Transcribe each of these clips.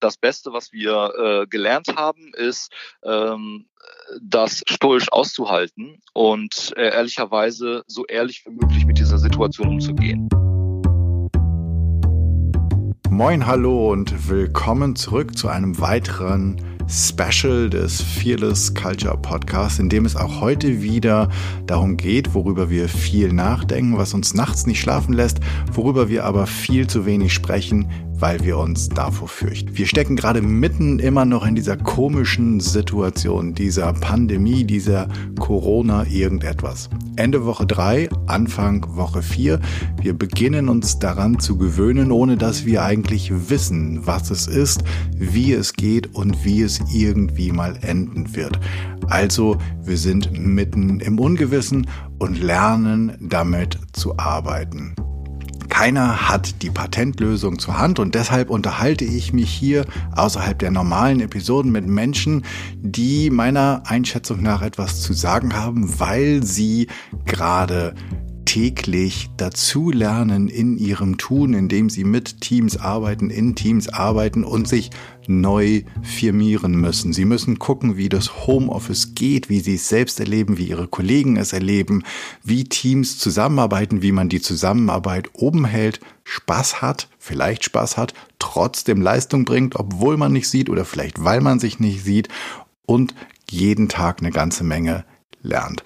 das Beste, was wir äh, gelernt haben, ist, ähm, das stoisch auszuhalten und äh, ehrlicherweise so ehrlich wie möglich mit dieser Situation umzugehen. Moin, hallo und willkommen zurück zu einem weiteren Special des Fearless Culture Podcasts, in dem es auch heute wieder darum geht, worüber wir viel nachdenken, was uns nachts nicht schlafen lässt, worüber wir aber viel zu wenig sprechen, weil wir uns davor fürchten. Wir stecken gerade mitten immer noch in dieser komischen Situation, dieser Pandemie, dieser Corona irgendetwas. Ende Woche drei, Anfang Woche vier. Wir beginnen uns daran zu gewöhnen, ohne dass wir eigentlich wissen, was es ist, wie es geht und wie es irgendwie mal enden wird. Also wir sind mitten im Ungewissen und lernen damit zu arbeiten. Keiner hat die Patentlösung zur Hand und deshalb unterhalte ich mich hier außerhalb der normalen Episoden mit Menschen, die meiner Einschätzung nach etwas zu sagen haben, weil sie gerade täglich dazulernen in ihrem Tun, indem sie mit Teams arbeiten, in Teams arbeiten und sich neu firmieren müssen. Sie müssen gucken, wie das Homeoffice geht, wie sie es selbst erleben, wie ihre Kollegen es erleben, wie Teams zusammenarbeiten, wie man die Zusammenarbeit oben hält, Spaß hat, vielleicht Spaß hat, trotzdem Leistung bringt, obwohl man nicht sieht oder vielleicht weil man sich nicht sieht und jeden Tag eine ganze Menge lernt.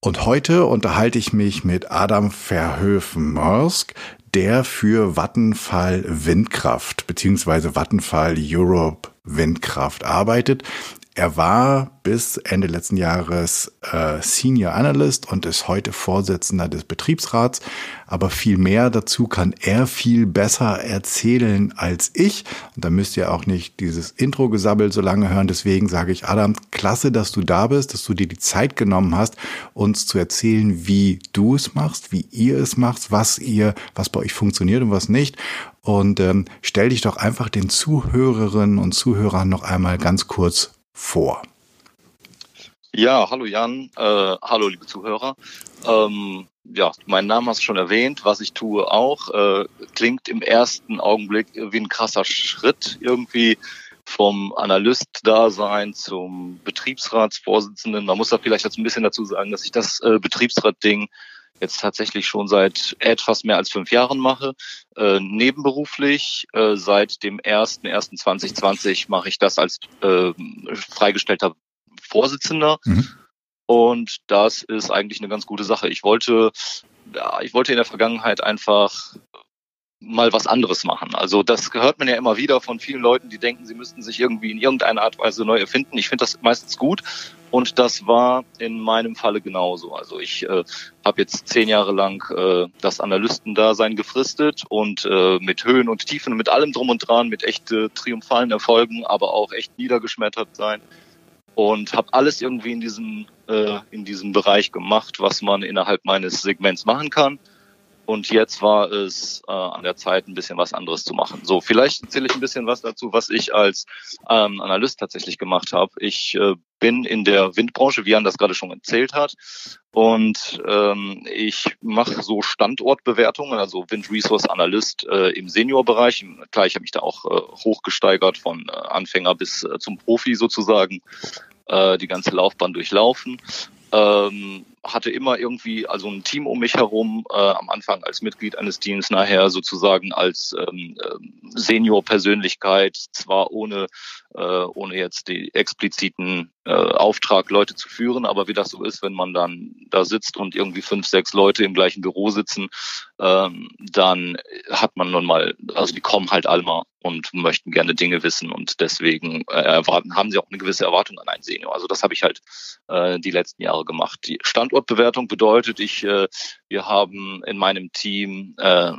Und heute unterhalte ich mich mit Adam Verhöfen-Mörsk, der für Vattenfall Windkraft bzw. Vattenfall Europe Windkraft arbeitet. Er war bis Ende letzten Jahres äh, Senior Analyst und ist heute Vorsitzender des Betriebsrats. Aber viel mehr dazu kann er viel besser erzählen als ich. Und da müsst ihr auch nicht dieses Intro-Gesabbel so lange hören. Deswegen sage ich, Adam, klasse, dass du da bist, dass du dir die Zeit genommen hast, uns zu erzählen, wie du es machst, wie ihr es macht, was ihr, was bei euch funktioniert und was nicht. Und ähm, stell dich doch einfach den Zuhörerinnen und Zuhörern noch einmal ganz kurz vor. Ja, hallo Jan, äh, hallo liebe Zuhörer. Ähm, ja, mein Name hast du schon erwähnt, was ich tue auch. Äh, klingt im ersten Augenblick wie ein krasser Schritt irgendwie vom Analyst-Dasein zum Betriebsratsvorsitzenden. Man muss da vielleicht jetzt ein bisschen dazu sagen, dass ich das äh, Betriebsrat-Ding jetzt tatsächlich schon seit etwas mehr als fünf Jahren mache. Äh, nebenberuflich äh, seit dem 1.1.2020 mache ich das als äh, freigestellter Vorsitzender. Mhm. Und das ist eigentlich eine ganz gute Sache. Ich wollte, ja, ich wollte in der Vergangenheit einfach mal was anderes machen. Also das hört man ja immer wieder von vielen Leuten, die denken, sie müssten sich irgendwie in irgendeiner Art Weise neu erfinden. Ich finde das meistens gut und das war in meinem Falle genauso. Also ich äh, habe jetzt zehn Jahre lang äh, das Analystendasein gefristet und äh, mit Höhen und Tiefen, mit allem drum und dran, mit echt äh, triumphalen Erfolgen, aber auch echt niedergeschmettert sein und habe alles irgendwie in diesem äh, in diesem Bereich gemacht, was man innerhalb meines Segments machen kann. Und jetzt war es äh, an der Zeit, ein bisschen was anderes zu machen. So, vielleicht erzähle ich ein bisschen was dazu, was ich als ähm, Analyst tatsächlich gemacht habe. Ich äh, bin in der Windbranche, wie Jan das gerade schon erzählt hat. Und ähm, ich mache so Standortbewertungen, also Wind Resource Analyst äh, im Seniorbereich. Klar, ich habe mich da auch äh, hochgesteigert von äh, Anfänger bis äh, zum Profi sozusagen, äh, die ganze Laufbahn durchlaufen. Ähm, hatte immer irgendwie also ein Team um mich herum, äh, am Anfang als Mitglied eines Teams, nachher sozusagen als ähm, ähm, Senior-Persönlichkeit, zwar ohne, äh, ohne jetzt die expliziten äh, Auftrag, Leute zu führen, aber wie das so ist, wenn man dann da sitzt und irgendwie fünf, sechs Leute im gleichen Büro sitzen, ähm, dann hat man nun mal, also die kommen halt alle mal und möchten gerne Dinge wissen und deswegen äh, erwarten, haben sie auch eine gewisse Erwartung an einen Senior. Also das habe ich halt äh, die letzten Jahre gemacht. Die Standort Standortbewertung bedeutet, ich, äh, wir haben in meinem Team äh,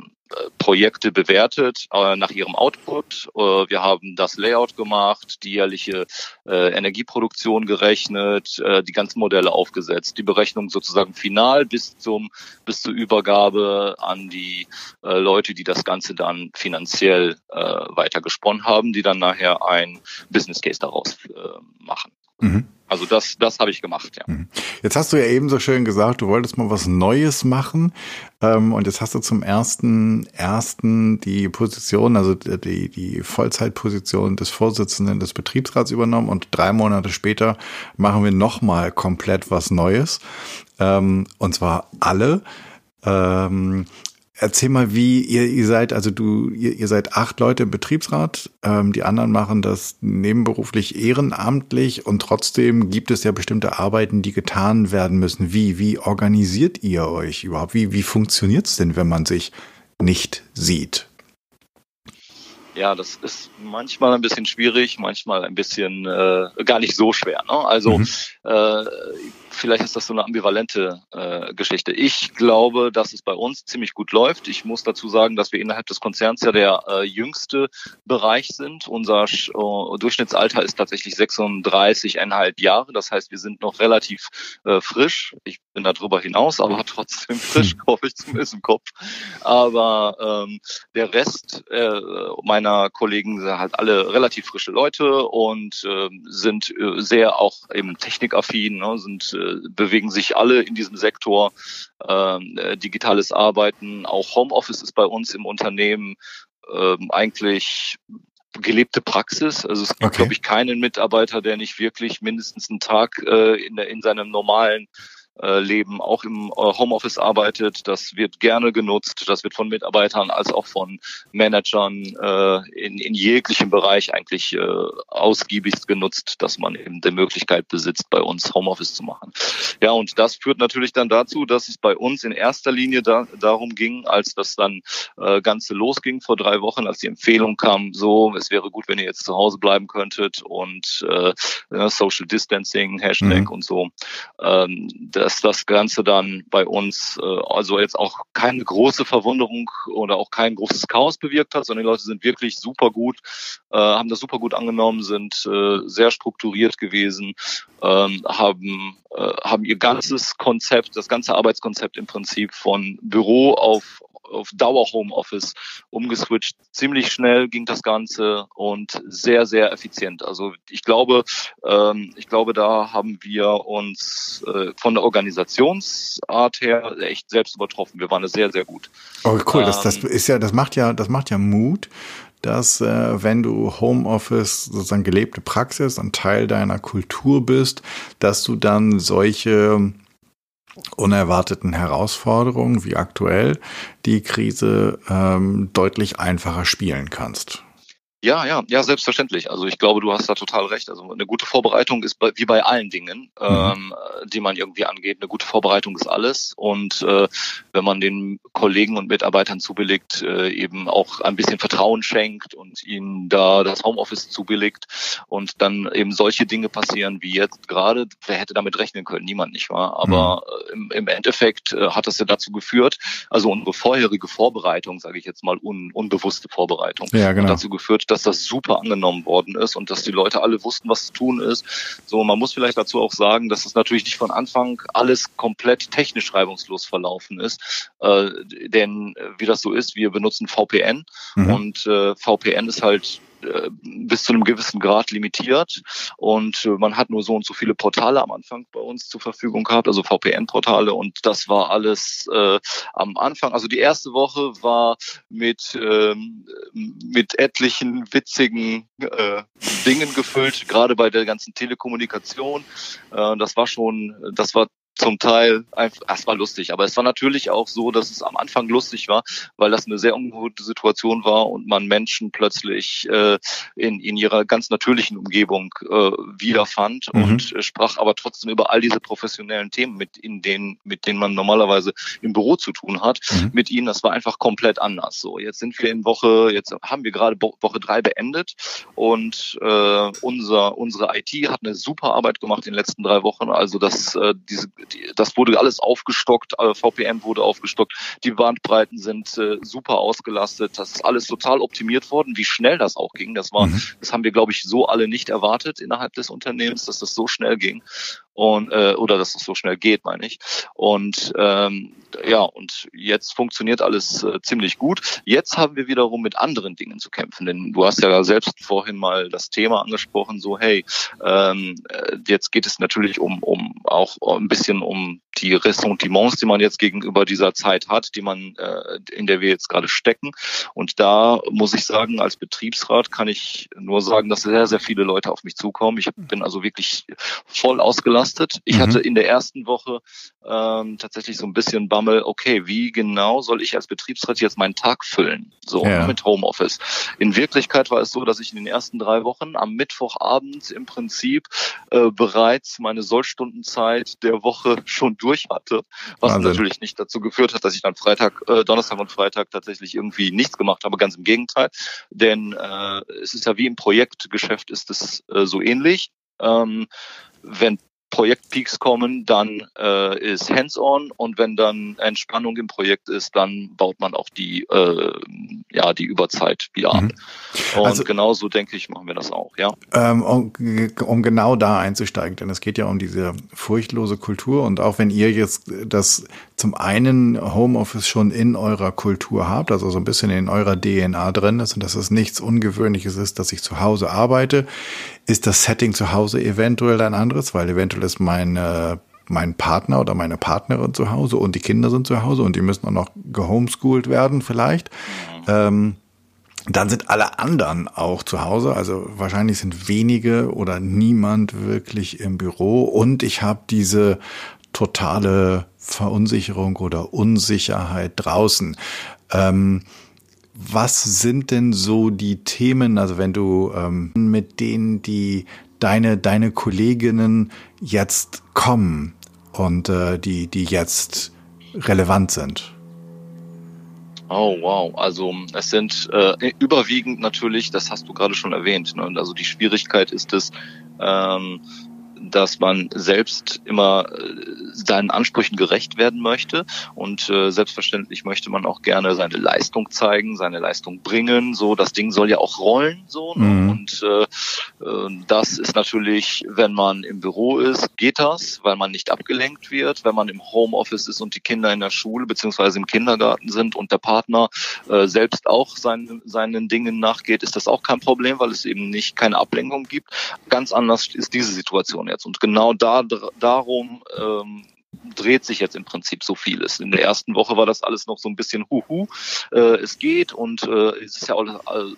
Projekte bewertet äh, nach ihrem Output. Äh, wir haben das Layout gemacht, die jährliche äh, Energieproduktion gerechnet, äh, die ganzen Modelle aufgesetzt, die Berechnung sozusagen final bis zum bis zur Übergabe an die äh, Leute, die das Ganze dann finanziell äh, weiter gesponnen haben, die dann nachher ein Business Case daraus machen. Mhm. Also das, das habe ich gemacht, ja. Mhm. Jetzt hast du ja eben so schön gesagt, du wolltest mal was Neues machen. Ähm, und jetzt hast du zum ersten, ersten die Position, also die, die Vollzeitposition des Vorsitzenden des Betriebsrats übernommen und drei Monate später machen wir nochmal komplett was Neues. Ähm, und zwar alle. Ähm, Erzähl mal, wie ihr, ihr seid, also du, ihr, ihr seid acht Leute im Betriebsrat, ähm, die anderen machen das nebenberuflich ehrenamtlich und trotzdem gibt es ja bestimmte Arbeiten, die getan werden müssen. Wie, wie organisiert ihr euch überhaupt? Wie, wie funktioniert es denn, wenn man sich nicht sieht? Ja, das ist manchmal ein bisschen schwierig, manchmal ein bisschen äh, gar nicht so schwer. Ne? Also mhm. äh, vielleicht ist das so eine ambivalente äh, Geschichte. Ich glaube, dass es bei uns ziemlich gut läuft. Ich muss dazu sagen, dass wir innerhalb des Konzerns ja der äh, jüngste Bereich sind. Unser äh, Durchschnittsalter ist tatsächlich 36,5 Jahre. Das heißt, wir sind noch relativ äh, frisch. Ich bin darüber hinaus, aber trotzdem frisch, hoffe ich zumindest im Kopf. Aber ähm, der Rest äh, meiner Kollegen sind halt alle relativ frische Leute und äh, sind äh, sehr auch eben technikaffin, ne, sind äh, bewegen sich alle in diesem Sektor. Ähm, äh, digitales Arbeiten, auch Homeoffice ist bei uns im Unternehmen ähm, eigentlich gelebte Praxis. Also es gibt, okay. glaube ich, keinen Mitarbeiter, der nicht wirklich mindestens einen Tag äh, in, in seinem normalen äh, Leben auch im äh, Homeoffice arbeitet. Das wird gerne genutzt. Das wird von Mitarbeitern als auch von Managern äh, in, in jeglichem Bereich eigentlich äh, ausgiebigst genutzt, dass man eben die Möglichkeit besitzt, bei uns Homeoffice zu machen. Ja, und das führt natürlich dann dazu, dass es bei uns in erster Linie da, darum ging, als das dann äh, Ganze losging vor drei Wochen, als die Empfehlung kam, so, es wäre gut, wenn ihr jetzt zu Hause bleiben könntet und äh, Social Distancing, Hashtag mhm. und so. Ähm, dass das Ganze dann bei uns äh, also jetzt auch keine große Verwunderung oder auch kein großes Chaos bewirkt hat, sondern die Leute sind wirklich super gut, äh, haben das super gut angenommen, sind äh, sehr strukturiert gewesen, ähm, haben, äh, haben ihr ganzes Konzept, das ganze Arbeitskonzept im Prinzip von Büro auf auf Dauer Homeoffice umgeswitcht. Ziemlich schnell ging das Ganze und sehr, sehr effizient. Also ich glaube, ähm, ich glaube, da haben wir uns äh, von der Organisationsart her echt selbst übertroffen. Wir waren sehr, sehr gut. Oh, cool. Ähm, das, das ähm, ist ja, das macht ja, das macht ja Mut dass äh, wenn du Homeoffice sozusagen gelebte Praxis und Teil deiner Kultur bist, dass du dann solche unerwarteten Herausforderungen wie aktuell die Krise ähm, deutlich einfacher spielen kannst. Ja, ja, ja, selbstverständlich. Also ich glaube, du hast da total recht. Also eine gute Vorbereitung ist bei, wie bei allen Dingen, mhm. ähm, die man irgendwie angeht. Eine gute Vorbereitung ist alles. Und äh, wenn man den Kollegen und Mitarbeitern zubilligt, äh, eben auch ein bisschen Vertrauen schenkt und ihnen da das Homeoffice zubilligt und dann eben solche Dinge passieren wie jetzt gerade, wer hätte damit rechnen können? Niemand, nicht wahr? Aber mhm. im, im Endeffekt äh, hat das ja dazu geführt, also unsere vorherige Vorbereitung, sage ich jetzt mal, un, unbewusste Vorbereitung, ja, genau. dazu geführt, dass das super angenommen worden ist und dass die Leute alle wussten, was zu tun ist. So, man muss vielleicht dazu auch sagen, dass es natürlich nicht von Anfang alles komplett technisch reibungslos verlaufen ist. Äh, denn äh, wie das so ist, wir benutzen VPN mhm. und äh, VPN ist halt bis zu einem gewissen Grad limitiert und äh, man hat nur so und so viele Portale am Anfang bei uns zur Verfügung gehabt, also VPN-Portale und das war alles äh, am Anfang. Also die erste Woche war mit ähm, mit etlichen witzigen äh, Dingen gefüllt, gerade bei der ganzen Telekommunikation. Äh, das war schon, das war zum Teil einfach, es war lustig, aber es war natürlich auch so, dass es am Anfang lustig war, weil das eine sehr ungewohnte Situation war und man Menschen plötzlich äh, in, in ihrer ganz natürlichen Umgebung äh, wiederfand mhm. und äh, sprach aber trotzdem über all diese professionellen Themen, mit in denen, mit denen man normalerweise im Büro zu tun hat, mhm. mit ihnen. Das war einfach komplett anders. So, jetzt sind wir in Woche, jetzt haben wir gerade Woche drei beendet und äh, unser unsere IT hat eine super Arbeit gemacht in den letzten drei Wochen. Also dass äh, diese die, das wurde alles aufgestockt, äh, VPN wurde aufgestockt, die Bandbreiten sind äh, super ausgelastet, das ist alles total optimiert worden. Wie schnell das auch ging, das war, mhm. das haben wir, glaube ich, so alle nicht erwartet innerhalb des Unternehmens, dass das so schnell ging und äh, oder dass es so schnell geht, meine ich. Und ähm, ja, und jetzt funktioniert alles äh, ziemlich gut. Jetzt haben wir wiederum mit anderen Dingen zu kämpfen, denn du hast ja selbst vorhin mal das Thema angesprochen, so hey, ähm, äh, jetzt geht es natürlich um um auch ein bisschen um die Ressentiments, die man jetzt gegenüber dieser Zeit hat, die man äh, in der wir jetzt gerade stecken. Und da muss ich sagen, als Betriebsrat kann ich nur sagen, dass sehr sehr viele Leute auf mich zukommen. Ich bin also wirklich voll ausgelassen belastet. Ich mhm. hatte in der ersten Woche ähm, tatsächlich so ein bisschen Bammel, okay, wie genau soll ich als Betriebsrat jetzt meinen Tag füllen? So ja. mit Homeoffice. In Wirklichkeit war es so, dass ich in den ersten drei Wochen am Mittwochabend im Prinzip äh, bereits meine Sollstundenzeit der Woche schon durch hatte, was Wahnsinn. natürlich nicht dazu geführt hat, dass ich dann Freitag, äh, Donnerstag und Freitag tatsächlich irgendwie nichts gemacht habe, ganz im Gegenteil. Denn äh, es ist ja wie im Projektgeschäft ist es äh, so ähnlich. Ähm, wenn Projektpeaks kommen, dann äh, ist Hands-on und wenn dann Entspannung im Projekt ist, dann baut man auch die äh, ja die Überzeit wieder ab. Mhm. Und also, genauso denke ich, machen wir das auch, ja. Ähm, um, um, genau da einzusteigen, denn es geht ja um diese furchtlose Kultur und auch wenn ihr jetzt das zum einen Homeoffice schon in eurer Kultur habt, also so ein bisschen in eurer DNA drin ist und dass es nichts Ungewöhnliches ist, dass ich zu Hause arbeite, ist das Setting zu Hause eventuell ein anderes, weil eventuell ist meine mein Partner oder meine Partnerin zu Hause und die Kinder sind zu Hause und die müssen auch noch gehomeschooled werden vielleicht. Ähm, dann sind alle anderen auch zu Hause. Also wahrscheinlich sind wenige oder niemand wirklich im Büro. Und ich habe diese totale Verunsicherung oder Unsicherheit draußen. Ähm, was sind denn so die Themen, also wenn du ähm, mit denen die deine, deine Kolleginnen jetzt kommen und äh, die, die jetzt relevant sind? Oh wow, also es sind äh, überwiegend natürlich, das hast du gerade schon erwähnt, ne? also die Schwierigkeit ist es, ähm, dass man selbst immer äh, seinen Ansprüchen gerecht werden möchte und äh, selbstverständlich möchte man auch gerne seine Leistung zeigen, seine Leistung bringen. So, das Ding soll ja auch rollen so ne? mhm. und äh, äh, das ist natürlich, wenn man im Büro ist, geht das, weil man nicht abgelenkt wird. Wenn man im Homeoffice ist und die Kinder in der Schule beziehungsweise im Kindergarten sind und der Partner äh, selbst auch seinen seinen Dingen nachgeht, ist das auch kein Problem, weil es eben nicht keine Ablenkung gibt. Ganz anders ist diese Situation jetzt und genau da darum ähm, dreht sich jetzt im Prinzip so vieles. In der ersten Woche war das alles noch so ein bisschen huhu, äh, es geht und äh, es ist ja auch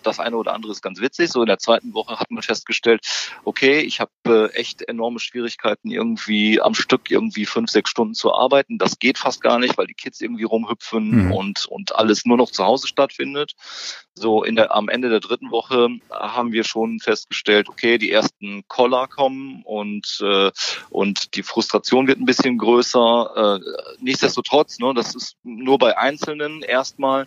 das eine oder andere ist ganz witzig. So in der zweiten Woche hat man festgestellt, okay, ich habe äh, echt enorme Schwierigkeiten irgendwie am Stück irgendwie fünf, sechs Stunden zu arbeiten. Das geht fast gar nicht, weil die Kids irgendwie rumhüpfen mhm. und und alles nur noch zu Hause stattfindet. So in der am Ende der dritten Woche haben wir schon festgestellt, okay, die ersten Koller kommen und äh, und die Frustration wird ein bisschen größer größer. Äh, nichtsdestotrotz, ne, das ist nur bei Einzelnen erstmal.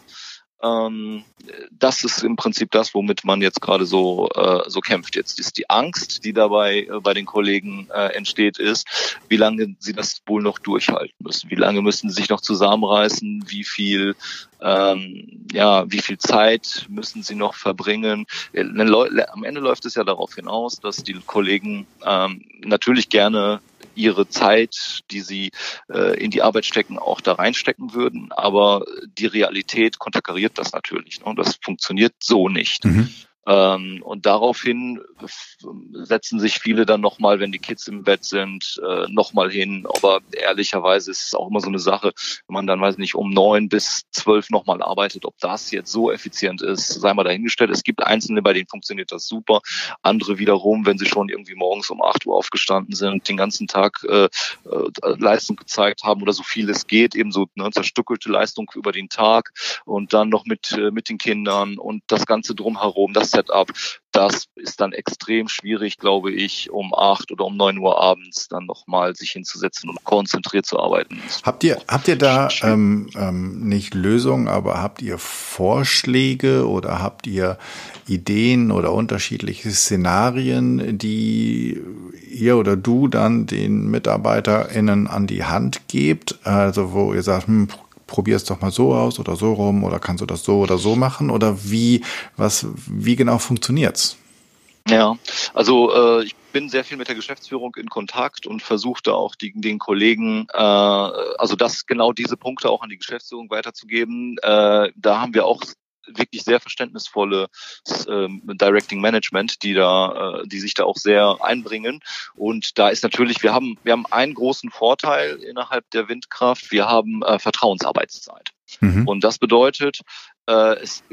Ähm, das ist im Prinzip das, womit man jetzt gerade so äh, so kämpft. Jetzt ist die Angst, die dabei äh, bei den Kollegen äh, entsteht, ist, wie lange sie das wohl noch durchhalten müssen. Wie lange müssen sie sich noch zusammenreißen? Wie viel ähm, ja, wie viel Zeit müssen sie noch verbringen? Am Ende läuft es ja darauf hinaus, dass die Kollegen ähm, natürlich gerne ihre Zeit, die sie äh, in die Arbeit stecken, auch da reinstecken würden. Aber die Realität konterkariert das natürlich. Ne? Und das funktioniert so nicht. Mhm. Ähm, und daraufhin setzen sich viele dann nochmal, wenn die Kids im Bett sind, äh, nochmal hin. Aber ehrlicherweise ist es auch immer so eine Sache, wenn man dann, weiß nicht, um neun bis zwölf nochmal arbeitet, ob das jetzt so effizient ist, sei mal dahingestellt. Es gibt Einzelne, bei denen funktioniert das super. Andere wiederum, wenn sie schon irgendwie morgens um acht Uhr aufgestanden sind, den ganzen Tag äh, äh, Leistung gezeigt haben oder so viel es geht, eben so ne, zerstückelte Leistung über den Tag und dann noch mit, äh, mit den Kindern und das Ganze drumherum. Das Setup, das ist dann extrem schwierig, glaube ich, um acht oder um neun Uhr abends dann nochmal sich hinzusetzen und konzentriert zu arbeiten. Habt ihr, habt ihr da ähm, ähm, nicht Lösungen, aber habt ihr Vorschläge oder habt ihr Ideen oder unterschiedliche Szenarien, die ihr oder du dann den MitarbeiterInnen an die Hand gebt? Also wo ihr sagt, hm, probier es doch mal so aus oder so rum oder kannst du das so oder so machen oder wie, was, wie genau funktioniert's? Ja, also äh, ich bin sehr viel mit der Geschäftsführung in Kontakt und versuchte auch die, den Kollegen, äh, also das genau diese Punkte auch an die Geschäftsführung weiterzugeben. Äh, da haben wir auch wirklich sehr verständnisvolle ähm, Directing Management, die da, äh, die sich da auch sehr einbringen. Und da ist natürlich, wir haben, wir haben einen großen Vorteil innerhalb der Windkraft. Wir haben äh, Vertrauensarbeitszeit. Mhm. Und das bedeutet, äh, es,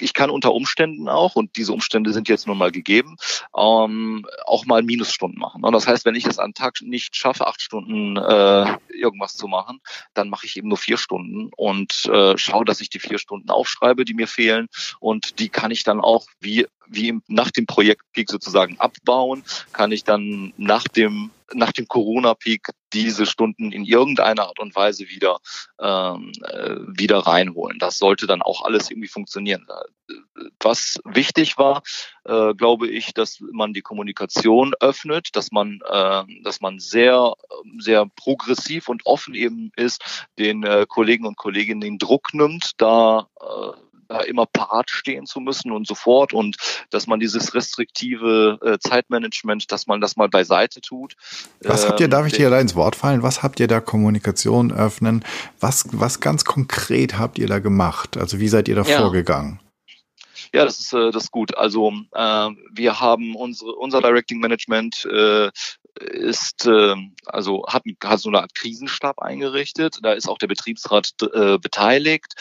ich kann unter Umständen auch, und diese Umstände sind jetzt nun mal gegeben, ähm, auch mal Minusstunden machen. Und das heißt, wenn ich es an Tag nicht schaffe, acht Stunden äh, irgendwas zu machen, dann mache ich eben nur vier Stunden und äh, schaue, dass ich die vier Stunden aufschreibe, die mir fehlen. Und die kann ich dann auch wie wie nach dem Projektpeak sozusagen abbauen, kann ich dann nach dem nach dem Corona-Peak diese Stunden in irgendeiner Art und Weise wieder ähm, äh, wieder reinholen. Das sollte dann auch alles irgendwie funktionieren. Was wichtig war, äh, glaube ich, dass man die Kommunikation öffnet, dass man äh, dass man sehr sehr progressiv und offen eben ist, den äh, Kollegen und Kolleginnen den Druck nimmt, da äh, immer parat stehen zu müssen und sofort und dass man dieses restriktive äh, Zeitmanagement, dass man das mal beiseite tut. Was habt ihr, darf ich dir da ins Wort fallen? Was habt ihr da Kommunikation öffnen? Was, was ganz konkret habt ihr da gemacht? Also wie seid ihr da ja. vorgegangen? Ja, das ist äh, das ist gut. Also äh, wir haben unsere unser Directing Management äh, ist äh, also hat, hat so eine Art Krisenstab eingerichtet. Da ist auch der Betriebsrat äh, beteiligt.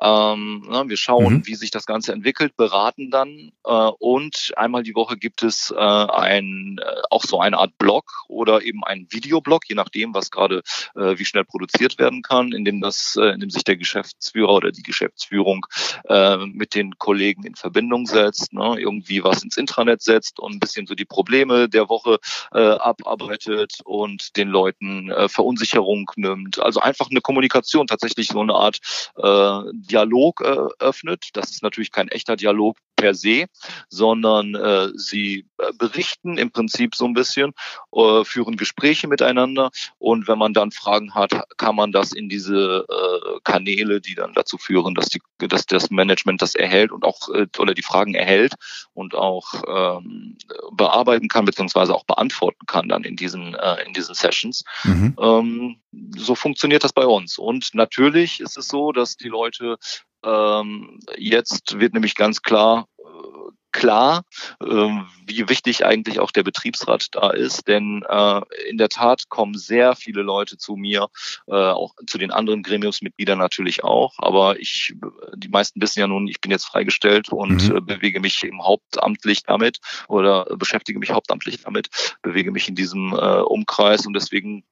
Ähm, na, wir schauen, mhm. wie sich das Ganze entwickelt, beraten dann äh, und einmal die Woche gibt es äh, ein äh, auch so eine Art Blog oder eben ein Videoblog, je nachdem, was gerade äh, wie schnell produziert werden kann, in dem das, äh, in dem sich der Geschäftsführer oder die Geschäftsführung äh, mit den Kollegen in Verbindung setzt, ne, irgendwie was ins Intranet setzt und ein bisschen so die Probleme der Woche abarbeitet und den Leuten Verunsicherung nimmt. Also einfach eine Kommunikation, tatsächlich so eine Art Dialog äh, öffnet. Das ist natürlich kein echter Dialog per se, sondern äh, sie äh, berichten im Prinzip so ein bisschen, äh, führen Gespräche miteinander und wenn man dann Fragen hat, kann man das in diese äh, Kanäle, die dann dazu führen, dass, die, dass das Management das erhält und auch äh, oder die Fragen erhält und auch ähm, bearbeiten kann beziehungsweise auch beantworten kann dann in diesen äh, in diesen Sessions. Mhm. Ähm, so funktioniert das bei uns und natürlich ist es so, dass die Leute ähm, jetzt wird nämlich ganz klar äh, klar, ähm, wie wichtig eigentlich auch der Betriebsrat da ist. Denn äh, in der Tat kommen sehr viele Leute zu mir, äh, auch zu den anderen Gremiumsmitgliedern natürlich auch. Aber ich, die meisten wissen ja nun, ich bin jetzt freigestellt und mhm. Äh, bewege mich eben hauptamtlich damit oder beschäftige mich hauptamtlich damit, bewege mich in diesem Umkreis und deswegen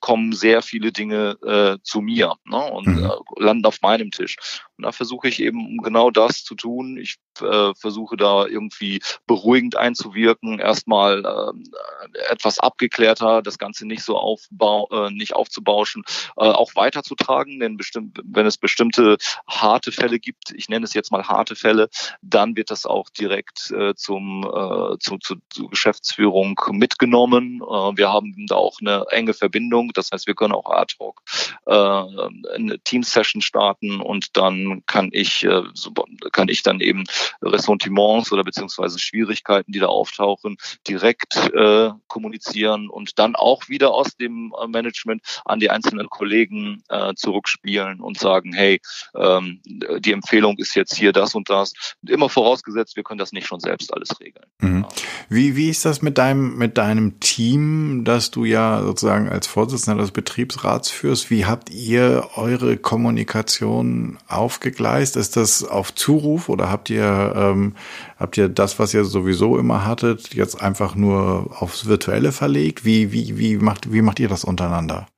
kommen sehr viele Dinge zu mir ne, und mhm. landen auf meinem Tisch. Und da versuche ich eben genau das zu tun. Ich versuche da irgendwie beruhigend einzuwirken, erstmal äh, etwas abgeklärter, das Ganze nicht so aufbau, äh, nicht aufzubauschen, äh, auch weiterzutragen, denn bestimmt, wenn es bestimmte harte Fälle gibt, ich nenne es jetzt mal harte Fälle, dann wird das auch direkt äh, zum, äh, zu, zu, zur Geschäftsführung mitgenommen. Äh, wir haben da auch eine enge Verbindung, das heißt, wir können auch ad hoc äh, eine Team-Session starten und dann kann ich, äh, kann ich dann eben Ressentiments oder beziehungsweise Schwierigkeiten, die da auftauchen, direkt äh, kommunizieren und dann auch wieder aus dem äh, Management an die einzelnen Kollegen äh, zurückspielen und sagen, hey, ähm, die Empfehlung ist jetzt hier das und das. Immer vorausgesetzt, wir können das nicht schon selbst alles regeln. Mhm. Wie, wie ist das mit deinem, mit deinem Team, das du ja sozusagen als Vorsitzender des Betriebsrats führst? Wie habt ihr eure Kommunikation aufgegleist? Ist das auf Zuruf oder habt ihr ähm, Habt ihr das, was ihr sowieso immer hattet, jetzt einfach nur aufs Virtuelle verlegt? Wie, wie, wie, macht, wie macht ihr das untereinander?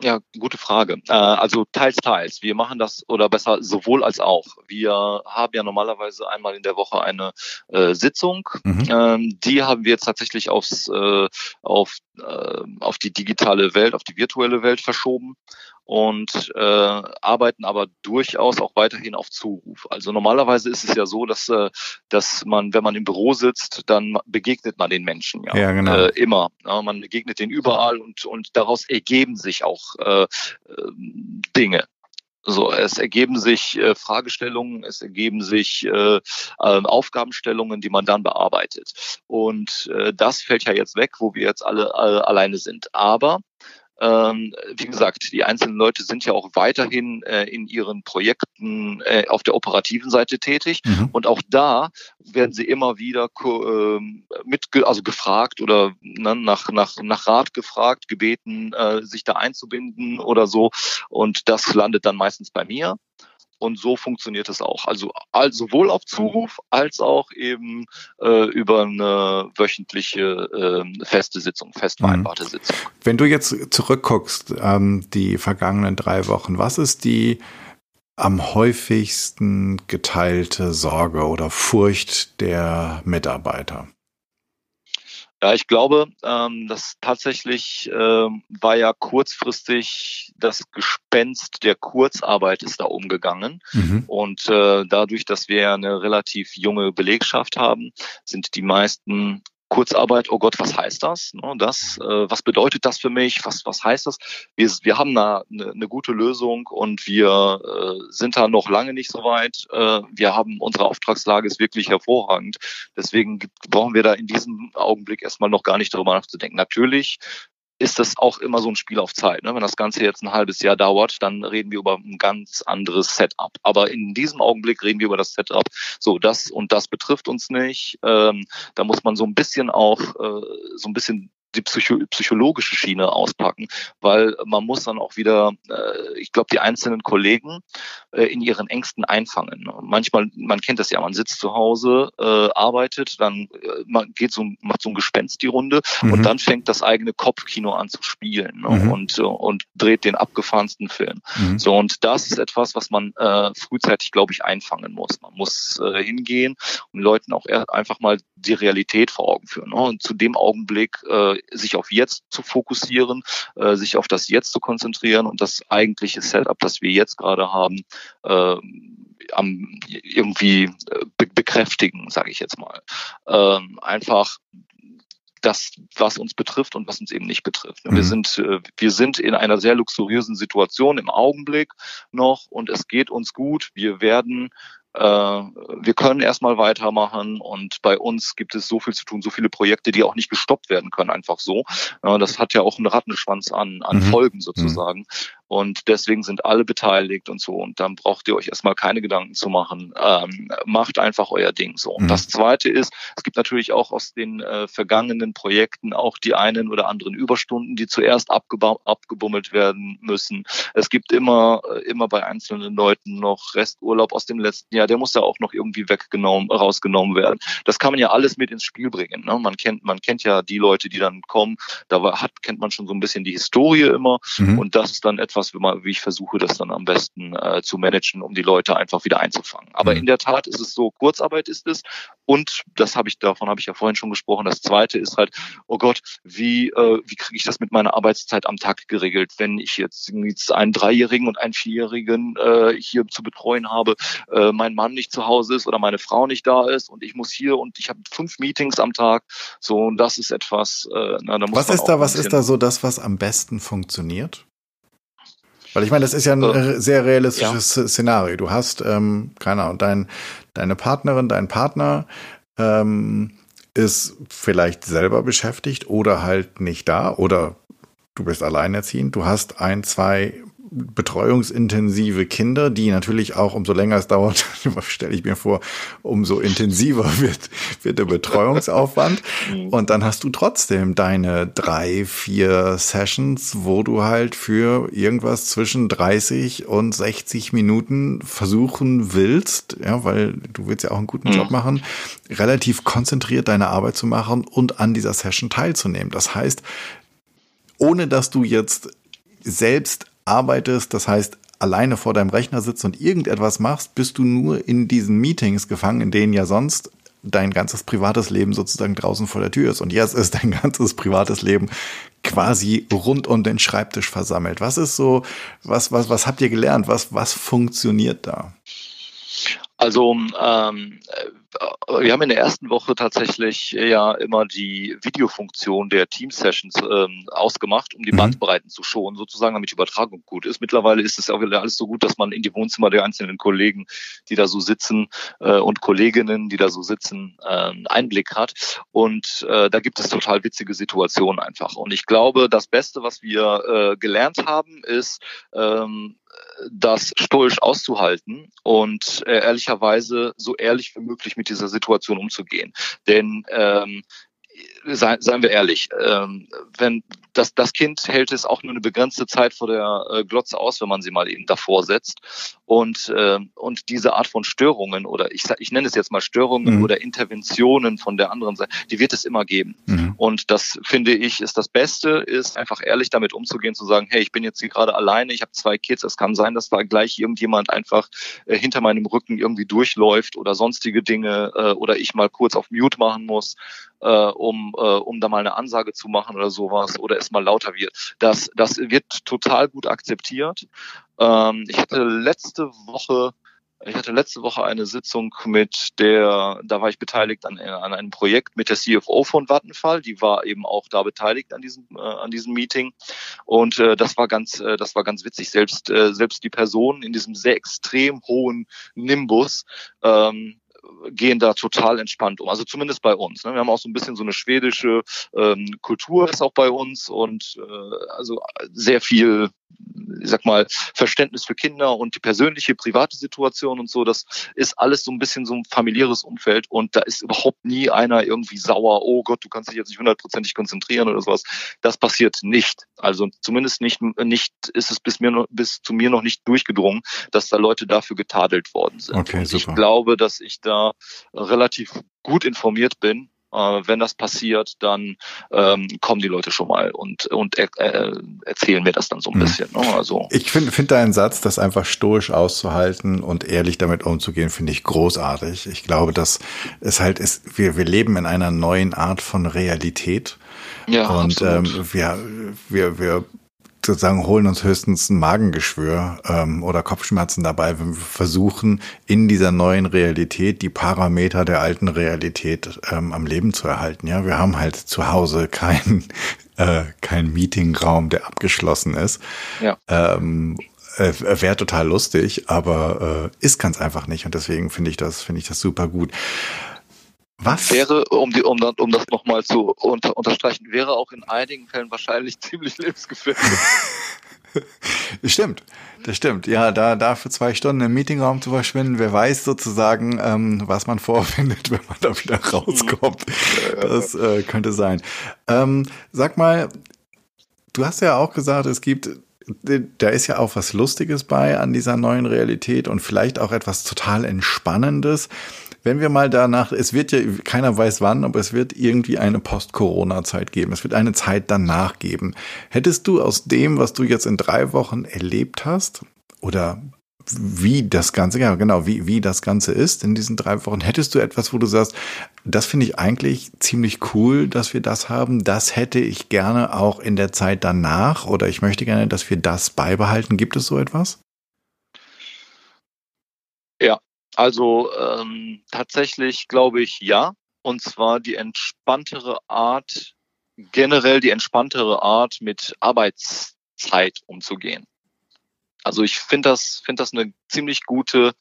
Ja, gute Frage. Äh, also teils, teils. Wir machen das oder besser sowohl als auch. Wir haben ja normalerweise einmal in der Woche eine äh, Sitzung. Mhm. Ähm, die haben wir jetzt tatsächlich aufs, äh, auf, äh, auf die digitale Welt, auf die virtuelle Welt verschoben und äh, arbeiten aber durchaus auch weiterhin auf Zuruf. Also normalerweise ist es ja so, dass, äh, dass man, wenn man im Büro sitzt, dann begegnet man den Menschen ja, ja genau. äh, immer. Ja, man begegnet den überall und, und daraus ergeben sich auch äh, äh, Dinge. So, es ergeben sich äh, Fragestellungen, es ergeben sich äh, äh, Aufgabenstellungen, die man dann bearbeitet. Und äh, das fällt ja jetzt weg, wo wir jetzt alle äh, alleine sind. Aber ähm, wie gesagt, die einzelnen Leute sind ja auch weiterhin äh, in ihren Projekten äh, auf der operativen Seite tätig mhm. und auch da werden sie immer wieder äh, mit, also gefragt oder ne, nach, nach, nach Rat gefragt, gebeten, äh, sich da einzubinden oder so und das landet dann meistens bei mir. Und so funktioniert es auch. Also, also sowohl auf Zuruf als auch eben äh, über eine wöchentliche äh, feste Sitzung, fest mhm. vereinbarte mhm. Sitzung. Wenn du jetzt zurückguckst, ähm, die vergangenen drei Wochen, was ist die am häufigsten geteilte Sorge oder Furcht der Mitarbeiter? Ja, ich glaube, ähm, dass tatsächlich ähm, war ja kurzfristig das Gespenst der Kurzarbeit ist da umgegangen. Mhm. Und äh, dadurch, dass wir ja eine relativ junge Belegschaft haben, sind die meisten Kurzarbeit, oh Gott, was heißt das? Ne, das äh, was bedeutet das für mich? Was, was heißt das? Wir, wir haben da eine, eine gute Lösung und wir äh, sind da noch lange nicht so weit. Äh, wir haben, unsere Auftragslage ist wirklich hervorragend. Deswegen brauchen wir da in diesem Augenblick erstmal noch gar nicht darüber nachzudenken. Natürlich ist das auch immer so ein Spiel auf Zeit. Ne? Wenn das Ganze jetzt ein halbes Jahr dauert, dann reden wir über ein ganz anderes Setup. Aber in diesem Augenblick reden wir über das Setup. So, das und das betrifft uns nicht. Ähm, da muss man so ein bisschen auch äh, so ein bisschen die Psycho psychologische Schiene auspacken, weil man muss dann auch wieder, äh, ich glaube, die einzelnen Kollegen äh, in ihren Ängsten einfangen. Manchmal, man kennt das ja, man sitzt zu Hause, äh, arbeitet, dann äh, man geht so, macht so ein Gespenst die Runde mhm. und dann fängt das eigene Kopfkino an zu spielen ne? mhm. und, äh, und dreht den abgefahrensten Film. Mhm. So, und das ist etwas, was man äh, frühzeitig, glaube ich, einfangen muss. Man muss äh, hingehen und Leuten auch einfach mal die Realität vor Augen führen. Ne? Und zu dem Augenblick äh, sich auf jetzt zu fokussieren, äh, sich auf das Jetzt zu konzentrieren und das eigentliche Setup, das wir jetzt gerade haben, äh, am irgendwie äh, be bekräftigen, sage ich jetzt mal. Ähm, einfach das, was uns betrifft und was uns eben nicht betrifft. Wir mhm. sind, äh, wir sind in einer sehr luxuriösen Situation im Augenblick noch und es geht uns gut. Wir werden wir können erstmal weitermachen und bei uns gibt es so viel zu tun, so viele Projekte, die auch nicht gestoppt werden können, einfach so. das hat ja auch einen Rattenschwanz an, an mhm. Folgen sozusagen. Und deswegen sind alle beteiligt und so. Und dann braucht ihr euch erstmal keine Gedanken zu machen. Ähm, macht einfach euer Ding so. Und mhm. das Zweite ist, es gibt natürlich auch aus den äh, vergangenen Projekten auch die einen oder anderen Überstunden, die zuerst abgebummelt werden müssen. Es gibt immer, äh, immer bei einzelnen Leuten noch Resturlaub aus dem letzten Jahr. Der muss ja auch noch irgendwie weggenommen, rausgenommen werden. Das kann man ja alles mit ins Spiel bringen. Ne? Man kennt, man kennt ja die Leute, die dann kommen. Da hat, kennt man schon so ein bisschen die Historie immer. Mhm. Und das ist dann etwas, etwas, wie, ich versuche, das dann am besten äh, zu managen, um die Leute einfach wieder einzufangen. Aber mhm. in der Tat ist es so, Kurzarbeit ist es. Und das habe ich, davon habe ich ja vorhin schon gesprochen. Das zweite ist halt, oh Gott, wie, äh, wie kriege ich das mit meiner Arbeitszeit am Tag geregelt, wenn ich jetzt, jetzt einen Dreijährigen und einen Vierjährigen äh, hier zu betreuen habe, äh, mein Mann nicht zu Hause ist oder meine Frau nicht da ist und ich muss hier und ich habe fünf Meetings am Tag. So, und das ist etwas, äh, na, da muss Was ist da, was ist da so das, was am besten funktioniert? Weil ich meine, das ist ja ein äh, sehr realistisches ja. Szenario. Du hast, ähm, keine Ahnung, dein, deine Partnerin, dein Partner ähm, ist vielleicht selber beschäftigt oder halt nicht da oder du bist alleinerziehend. Du hast ein, zwei betreuungsintensive Kinder, die natürlich auch, umso länger es dauert, stelle ich mir vor, umso intensiver wird, wird der Betreuungsaufwand. Mhm. Und dann hast du trotzdem deine drei, vier Sessions, wo du halt für irgendwas zwischen 30 und 60 Minuten versuchen willst, ja, weil du willst ja auch einen guten Job mhm. machen, relativ konzentriert deine Arbeit zu machen und an dieser Session teilzunehmen. Das heißt, ohne dass du jetzt selbst arbeitest, das heißt alleine vor deinem Rechner sitzt und irgendetwas machst, bist du nur in diesen Meetings gefangen, in denen ja sonst dein ganzes privates Leben sozusagen draußen vor der Tür ist. Und jetzt ist dein ganzes privates Leben quasi rund um den Schreibtisch versammelt. Was ist so, was, was, was habt ihr gelernt? Was, was funktioniert da? Also ähm, äh, wir haben in der ersten Woche tatsächlich ja immer die Videofunktion der Team-Sessions ähm, ausgemacht, um die mhm. Bandbreiten zu schonen, sozusagen, damit die Übertragung gut ist. Mittlerweile ist es auch wieder alles so gut, dass man in die Wohnzimmer der einzelnen Kollegen, die da so sitzen äh, und Kolleginnen, die da so sitzen, äh, Einblick hat. Und äh, da gibt es total witzige Situationen einfach. Und ich glaube, das Beste, was wir äh, gelernt haben, ist, ähm, das stoisch auszuhalten und äh, ehrlicherweise so ehrlich wie möglich mit dieser Situation umzugehen. Denn ähm, seien, seien wir ehrlich, ähm, wenn das, das Kind hält es auch nur eine begrenzte Zeit vor der äh, Glotze aus, wenn man sie mal eben davor setzt. Und, äh, und diese Art von Störungen oder ich, ich nenne es jetzt mal Störungen mhm. oder Interventionen von der anderen Seite, die wird es immer geben. Mhm. Und das finde ich ist das Beste, ist einfach ehrlich damit umzugehen, zu sagen, hey, ich bin jetzt hier gerade alleine, ich habe zwei Kids, es kann sein, dass da gleich irgendjemand einfach äh, hinter meinem Rücken irgendwie durchläuft oder sonstige Dinge äh, oder ich mal kurz auf Mute machen muss, äh, um, äh, um da mal eine Ansage zu machen oder sowas oder es mal lauter wird. Das, das wird total gut akzeptiert. Ähm, ich hatte letzte Woche ich hatte letzte Woche eine Sitzung mit der, da war ich beteiligt an, an einem Projekt mit der CFO von Vattenfall, die war eben auch da beteiligt an diesem, äh, an diesem Meeting. Und äh, das war ganz, äh, das war ganz witzig. Selbst, äh, selbst die Personen in diesem sehr extrem hohen Nimbus ähm, gehen da total entspannt um. Also zumindest bei uns. Ne? Wir haben auch so ein bisschen so eine schwedische ähm, Kultur ist auch bei uns und äh, also sehr viel ich sag mal, Verständnis für Kinder und die persönliche, private Situation und so, das ist alles so ein bisschen so ein familiäres Umfeld und da ist überhaupt nie einer irgendwie sauer, oh Gott, du kannst dich jetzt nicht hundertprozentig konzentrieren oder sowas. Das passiert nicht. Also zumindest nicht, nicht ist es bis mir bis zu mir noch nicht durchgedrungen, dass da Leute dafür getadelt worden sind. Okay, super. Ich glaube, dass ich da relativ gut informiert bin wenn das passiert, dann ähm, kommen die Leute schon mal und, und er, äh, erzählen mir das dann so ein mhm. bisschen. Ne? Also, ich finde find deinen Satz, das einfach stoisch auszuhalten und ehrlich damit umzugehen, finde ich großartig. Ich glaube, dass es halt ist, wir, wir leben in einer neuen Art von Realität. Ja, und ähm, wir, wir, wir sozusagen holen uns höchstens ein Magengeschwür ähm, oder Kopfschmerzen dabei, wenn wir versuchen, in dieser neuen Realität die Parameter der alten Realität ähm, am Leben zu erhalten. Ja, wir haben halt zu Hause keinen äh, kein Meetingraum, der abgeschlossen ist. Ja. Ähm, äh, Wäre total lustig, aber äh, ist ganz einfach nicht und deswegen finde ich das finde ich das super gut. Was? Wäre, um, die, um, um das nochmal zu unter, unterstreichen, wäre auch in einigen Fällen wahrscheinlich ziemlich lebensgefährlich. stimmt, das stimmt. Ja, da, da für zwei Stunden im Meetingraum zu verschwinden, wer weiß sozusagen, ähm, was man vorfindet, wenn man da wieder rauskommt. Das äh, könnte sein. Ähm, sag mal, du hast ja auch gesagt, es gibt da ist ja auch was Lustiges bei an dieser neuen Realität und vielleicht auch etwas total Entspannendes wenn wir mal danach, es wird ja, keiner weiß wann, aber es wird irgendwie eine Post-Corona-Zeit geben. Es wird eine Zeit danach geben. Hättest du aus dem, was du jetzt in drei Wochen erlebt hast, oder wie das Ganze, ja genau, wie, wie das Ganze ist in diesen drei Wochen, hättest du etwas, wo du sagst, das finde ich eigentlich ziemlich cool, dass wir das haben. Das hätte ich gerne auch in der Zeit danach oder ich möchte gerne, dass wir das beibehalten. Gibt es so etwas? Ja, also ähm, tatsächlich glaube ich ja. Und zwar die entspanntere Art, generell die entspanntere Art, mit Arbeitszeit umzugehen. Also ich finde das, finde das eine ziemlich gute,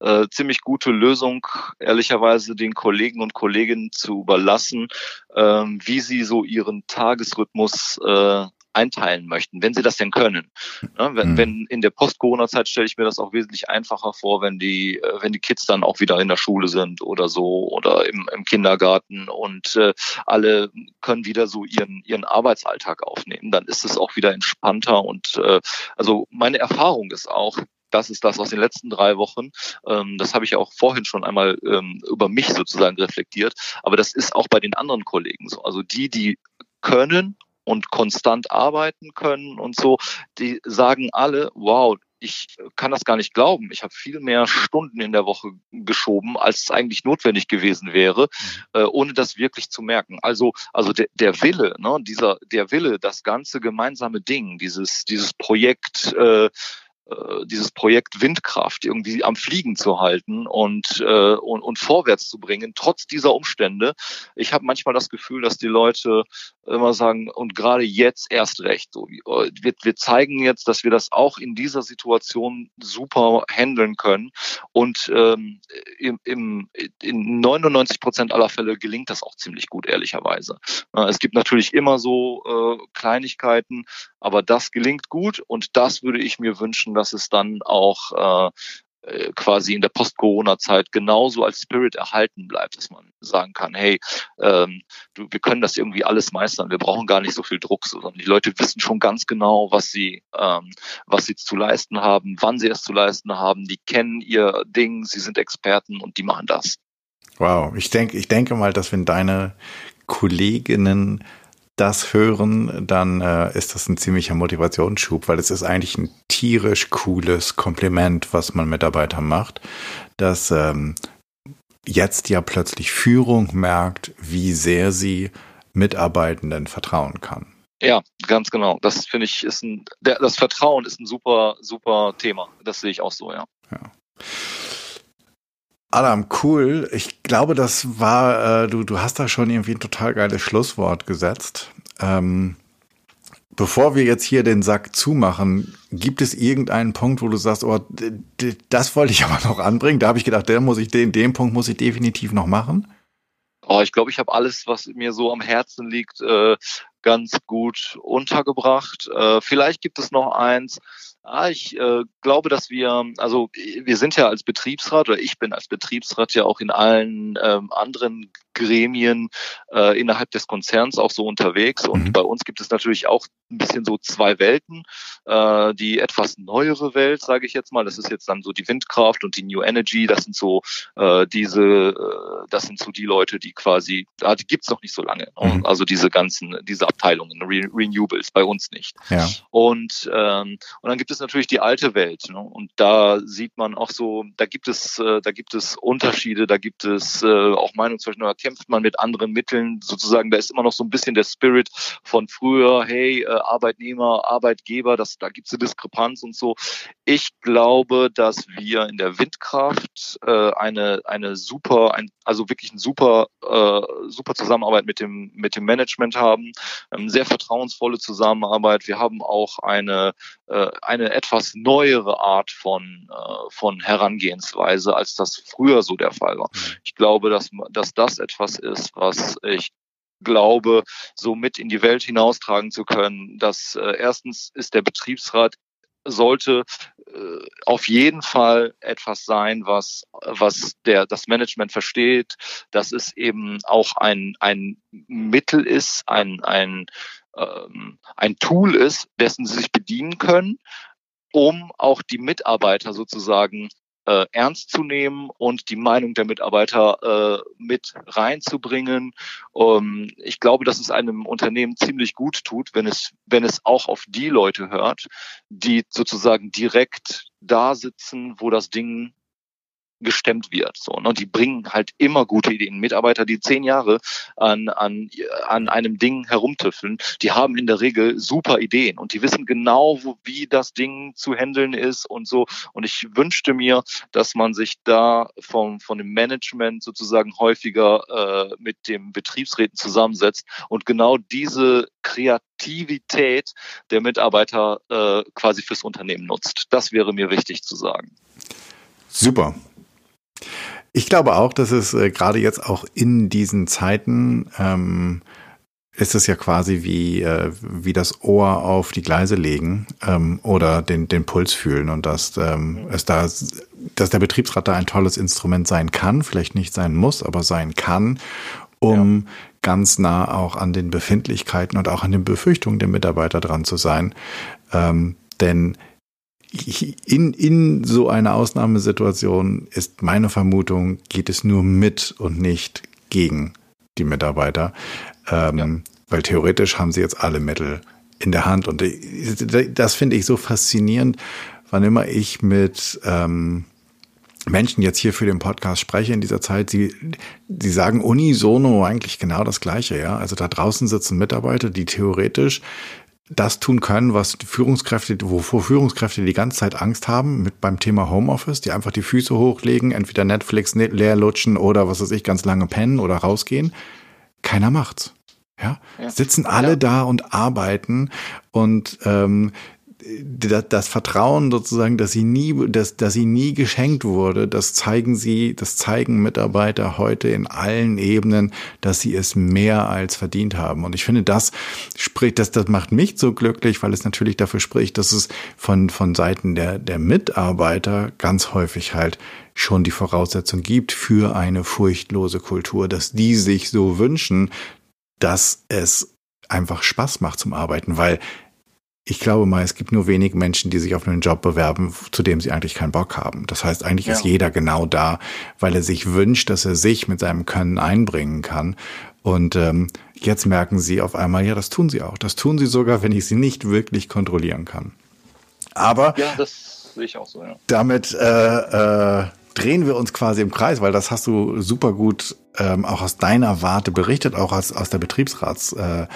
äh, ziemlich gute Lösung, ehrlicherweise den Kollegen und Kolleginnen zu überlassen, ähm, wie sie so ihren Tagesrhythmus äh, einteilen möchten, wenn sie das denn können. Ja, wenn, mhm. wenn in der Post-Corona-Zeit stelle ich mir das auch wesentlich einfacher vor, wenn die, äh, wenn die Kids dann auch wieder in der Schule sind oder so oder im, im Kindergarten und äh, alle können wieder so ihren, ihren Arbeitsalltag aufnehmen. Dann ist es auch wieder entspannter und äh, also meine Erfahrung ist auch, das ist das aus den letzten drei Wochen. Ähm, das habe ich auch vorhin schon einmal ähm, über mich sozusagen reflektiert. Aber das ist auch bei den anderen Kollegen so. Also die, die können und konstant arbeiten können und so, die sagen alle, wow, ich kann das gar nicht glauben. Ich habe viel mehr Stunden in der Woche geschoben, als es eigentlich notwendig gewesen wäre, mhm. äh, ohne das wirklich zu merken. Also, also der, der Wille, ne, dieser, der Wille, das ganze gemeinsame Ding, dieses, dieses Projekt, äh, äh, dieses Projekt Windkraft irgendwie am Fliegen zu halten und, äh, und, und vorwärts zu bringen, trotz dieser Umstände. Ich habe manchmal das Gefühl, dass die Leute immer sagen, und gerade jetzt erst recht. So, äh, wir, wir zeigen jetzt, dass wir das auch in dieser Situation super handeln können. Und ähm, im, im, in 99 Prozent aller Fälle gelingt das auch ziemlich gut, ehrlicherweise. Es gibt natürlich immer so äh, Kleinigkeiten, aber das gelingt gut und das würde ich mir wünschen, dass es dann auch äh, äh, quasi in der Post-Corona-Zeit genauso als Spirit erhalten bleibt, dass man sagen kann, hey, ähm, du, wir können das irgendwie alles meistern, wir brauchen gar nicht so viel Druck, sondern die Leute wissen schon ganz genau, was sie, ähm, was sie zu leisten haben, wann sie es zu leisten haben, die kennen ihr Ding, sie sind Experten und die machen das. Wow, ich denke, ich denke mal, dass wenn deine Kolleginnen das hören, dann äh, ist das ein ziemlicher Motivationsschub, weil es ist eigentlich ein tierisch cooles Kompliment, was man Mitarbeitern macht, dass ähm, jetzt ja plötzlich Führung merkt, wie sehr sie Mitarbeitenden vertrauen kann. Ja, ganz genau. Das finde ich ist ein, der, das Vertrauen ist ein super, super Thema. Das sehe ich auch so, ja. ja. Adam, cool. Ich glaube, das war, äh, du, du hast da schon irgendwie ein total geiles Schlusswort gesetzt. Ähm, bevor wir jetzt hier den Sack zumachen, gibt es irgendeinen Punkt, wo du sagst, oh, das wollte ich aber noch anbringen? Da habe ich gedacht, der muss ich den, den Punkt muss ich definitiv noch machen. Oh, ich glaube, ich habe alles, was mir so am Herzen liegt, äh, ganz gut untergebracht. Äh, vielleicht gibt es noch eins, Ah, ich äh, glaube, dass wir, also wir sind ja als Betriebsrat oder ich bin als Betriebsrat ja auch in allen ähm, anderen Gremien äh, innerhalb des Konzerns auch so unterwegs. Und mhm. bei uns gibt es natürlich auch ein bisschen so zwei Welten. Äh, die etwas neuere Welt, sage ich jetzt mal, das ist jetzt dann so die Windkraft und die New Energy. Das sind so äh, diese, äh, das sind so die Leute, die quasi, ah, die gibt's noch nicht so lange. Ne? Mhm. Also diese ganzen, diese Abteilungen, Re Renewables, bei uns nicht. Ja. Und ähm, und dann gibt es natürlich die alte Welt. Ne? Und da sieht man auch so, da gibt es, äh, da gibt es Unterschiede, da gibt es äh, auch Meinungsverschiedenheiten kämpft man mit anderen Mitteln sozusagen. Da ist immer noch so ein bisschen der Spirit von früher, hey, äh, Arbeitnehmer, Arbeitgeber, das, da gibt es eine Diskrepanz und so. Ich glaube, dass wir in der Windkraft äh, eine, eine super, ein, also wirklich eine super, äh, super Zusammenarbeit mit dem, mit dem Management haben, ähm, sehr vertrauensvolle Zusammenarbeit. Wir haben auch eine, äh, eine etwas neuere Art von, äh, von Herangehensweise, als das früher so der Fall war. Mhm. Ich glaube, dass, dass das etwas etwas ist, was ich glaube, so mit in die Welt hinaustragen zu können. Dass äh, erstens ist der Betriebsrat sollte äh, auf jeden Fall etwas sein, was, was der, das Management versteht, dass es eben auch ein, ein Mittel ist, ein, ein, ähm, ein Tool ist, dessen sie sich bedienen können, um auch die Mitarbeiter sozusagen äh, ernst zu nehmen und die Meinung der Mitarbeiter äh, mit reinzubringen. Um, ich glaube, dass es einem Unternehmen ziemlich gut tut, wenn es, wenn es auch auf die Leute hört, die sozusagen direkt da sitzen, wo das Ding gestemmt wird. So, ne? Die bringen halt immer gute Ideen. Mitarbeiter, die zehn Jahre an, an, an einem Ding herumtüffeln, die haben in der Regel super Ideen und die wissen genau, wo, wie das Ding zu handeln ist und so. Und ich wünschte mir, dass man sich da vom, von dem Management sozusagen häufiger äh, mit dem Betriebsräten zusammensetzt und genau diese Kreativität der Mitarbeiter äh, quasi fürs Unternehmen nutzt. Das wäre mir wichtig zu sagen. Super. Ich glaube auch, dass es äh, gerade jetzt auch in diesen Zeiten ähm, ist es ja quasi wie, äh, wie das Ohr auf die Gleise legen ähm, oder den, den Puls fühlen und dass ähm, es da, dass der Betriebsrat da ein tolles Instrument sein kann, vielleicht nicht sein muss, aber sein kann, um ja. ganz nah auch an den Befindlichkeiten und auch an den Befürchtungen der Mitarbeiter dran zu sein. Ähm, denn in, in so einer Ausnahmesituation ist meine Vermutung, geht es nur mit und nicht gegen die Mitarbeiter. Ähm, ja. weil theoretisch haben sie jetzt alle Mittel in der Hand. Und das finde ich so faszinierend, wann immer ich mit ähm, Menschen jetzt hier für den Podcast spreche in dieser Zeit, sie, sie sagen unisono eigentlich genau das Gleiche, ja. Also da draußen sitzen Mitarbeiter, die theoretisch das tun können, was Führungskräfte, wovor Führungskräfte die ganze Zeit Angst haben, mit beim Thema Homeoffice, die einfach die Füße hochlegen, entweder Netflix leer lutschen oder was weiß ich, ganz lange pennen oder rausgehen. Keiner macht's. Ja, ja. sitzen alle ja. da und arbeiten und ähm, das Vertrauen sozusagen, dass sie nie, dass, dass sie nie geschenkt wurde, das zeigen sie, das zeigen Mitarbeiter heute in allen Ebenen, dass sie es mehr als verdient haben. Und ich finde, das spricht, das, das macht mich so glücklich, weil es natürlich dafür spricht, dass es von, von Seiten der, der Mitarbeiter ganz häufig halt schon die Voraussetzung gibt für eine furchtlose Kultur, dass die sich so wünschen, dass es einfach Spaß macht zum Arbeiten, weil ich glaube mal, es gibt nur wenig Menschen, die sich auf einen Job bewerben, zu dem sie eigentlich keinen Bock haben. Das heißt, eigentlich ja. ist jeder genau da, weil er sich wünscht, dass er sich mit seinem Können einbringen kann. Und ähm, jetzt merken sie auf einmal, ja, das tun sie auch. Das tun sie sogar, wenn ich sie nicht wirklich kontrollieren kann. Aber ja, das sehe ich auch so. Ja. Damit äh, äh, drehen wir uns quasi im Kreis, weil das hast du super gut ähm, auch aus deiner Warte berichtet, auch aus, aus der Betriebsratswarte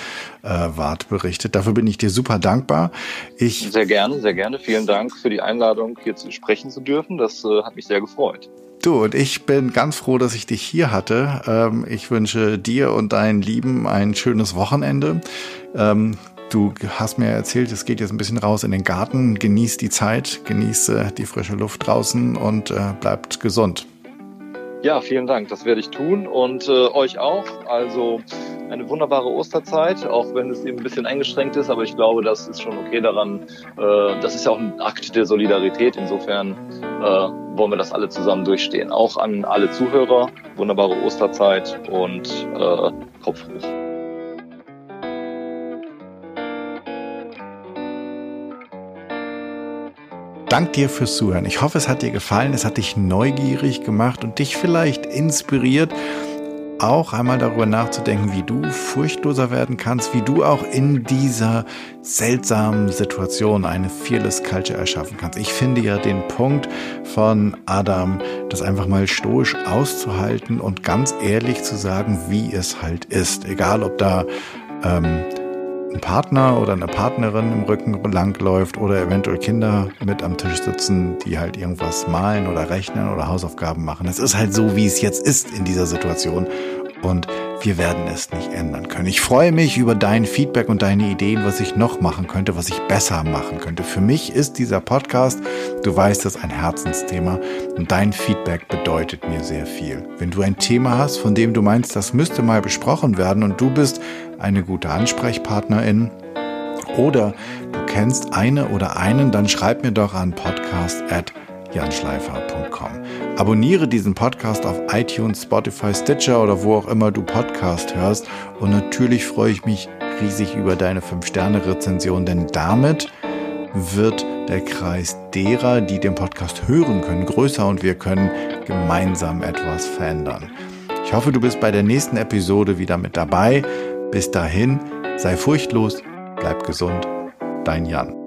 äh, äh, berichtet. Dafür bin ich dir super dankbar. Ich sehr gerne, sehr gerne. Vielen Dank für die Einladung, hier zu sprechen zu dürfen. Das äh, hat mich sehr gefreut. Du, und ich bin ganz froh, dass ich dich hier hatte. Ähm, ich wünsche dir und deinen Lieben ein schönes Wochenende. Ähm, Du hast mir erzählt, es geht jetzt ein bisschen raus in den Garten. Genieß die Zeit, genieße die frische Luft draußen und äh, bleibt gesund. Ja, vielen Dank. Das werde ich tun und äh, euch auch. Also eine wunderbare Osterzeit, auch wenn es eben ein bisschen eingeschränkt ist, aber ich glaube, das ist schon okay daran. Äh, das ist ja auch ein Akt der Solidarität. Insofern äh, wollen wir das alle zusammen durchstehen. Auch an alle Zuhörer, wunderbare Osterzeit und äh, Kopf hoch. Dank dir fürs Zuhören. Ich hoffe, es hat dir gefallen, es hat dich neugierig gemacht und dich vielleicht inspiriert, auch einmal darüber nachzudenken, wie du furchtloser werden kannst, wie du auch in dieser seltsamen Situation eine Fearless Culture erschaffen kannst. Ich finde ja den Punkt von Adam, das einfach mal stoisch auszuhalten und ganz ehrlich zu sagen, wie es halt ist. Egal, ob da ähm, Partner oder eine Partnerin im Rücken langläuft oder eventuell Kinder mit am Tisch sitzen, die halt irgendwas malen oder rechnen oder Hausaufgaben machen. Es ist halt so, wie es jetzt ist in dieser Situation und wir werden es nicht ändern können. Ich freue mich über dein Feedback und deine Ideen, was ich noch machen könnte, was ich besser machen könnte. Für mich ist dieser Podcast, du weißt das, ein Herzensthema und dein Feedback bedeutet mir sehr viel. Wenn du ein Thema hast, von dem du meinst, das müsste mal besprochen werden und du bist eine gute Ansprechpartnerin oder du kennst eine oder einen, dann schreib mir doch an podcast at janschleifer.com. Abonniere diesen Podcast auf iTunes, Spotify, Stitcher oder wo auch immer du Podcast hörst. Und natürlich freue ich mich riesig über deine 5-Sterne-Rezension, denn damit wird der Kreis derer, die den Podcast hören können, größer und wir können gemeinsam etwas verändern. Ich hoffe, du bist bei der nächsten Episode wieder mit dabei. Bis dahin, sei furchtlos, bleib gesund, dein Jan.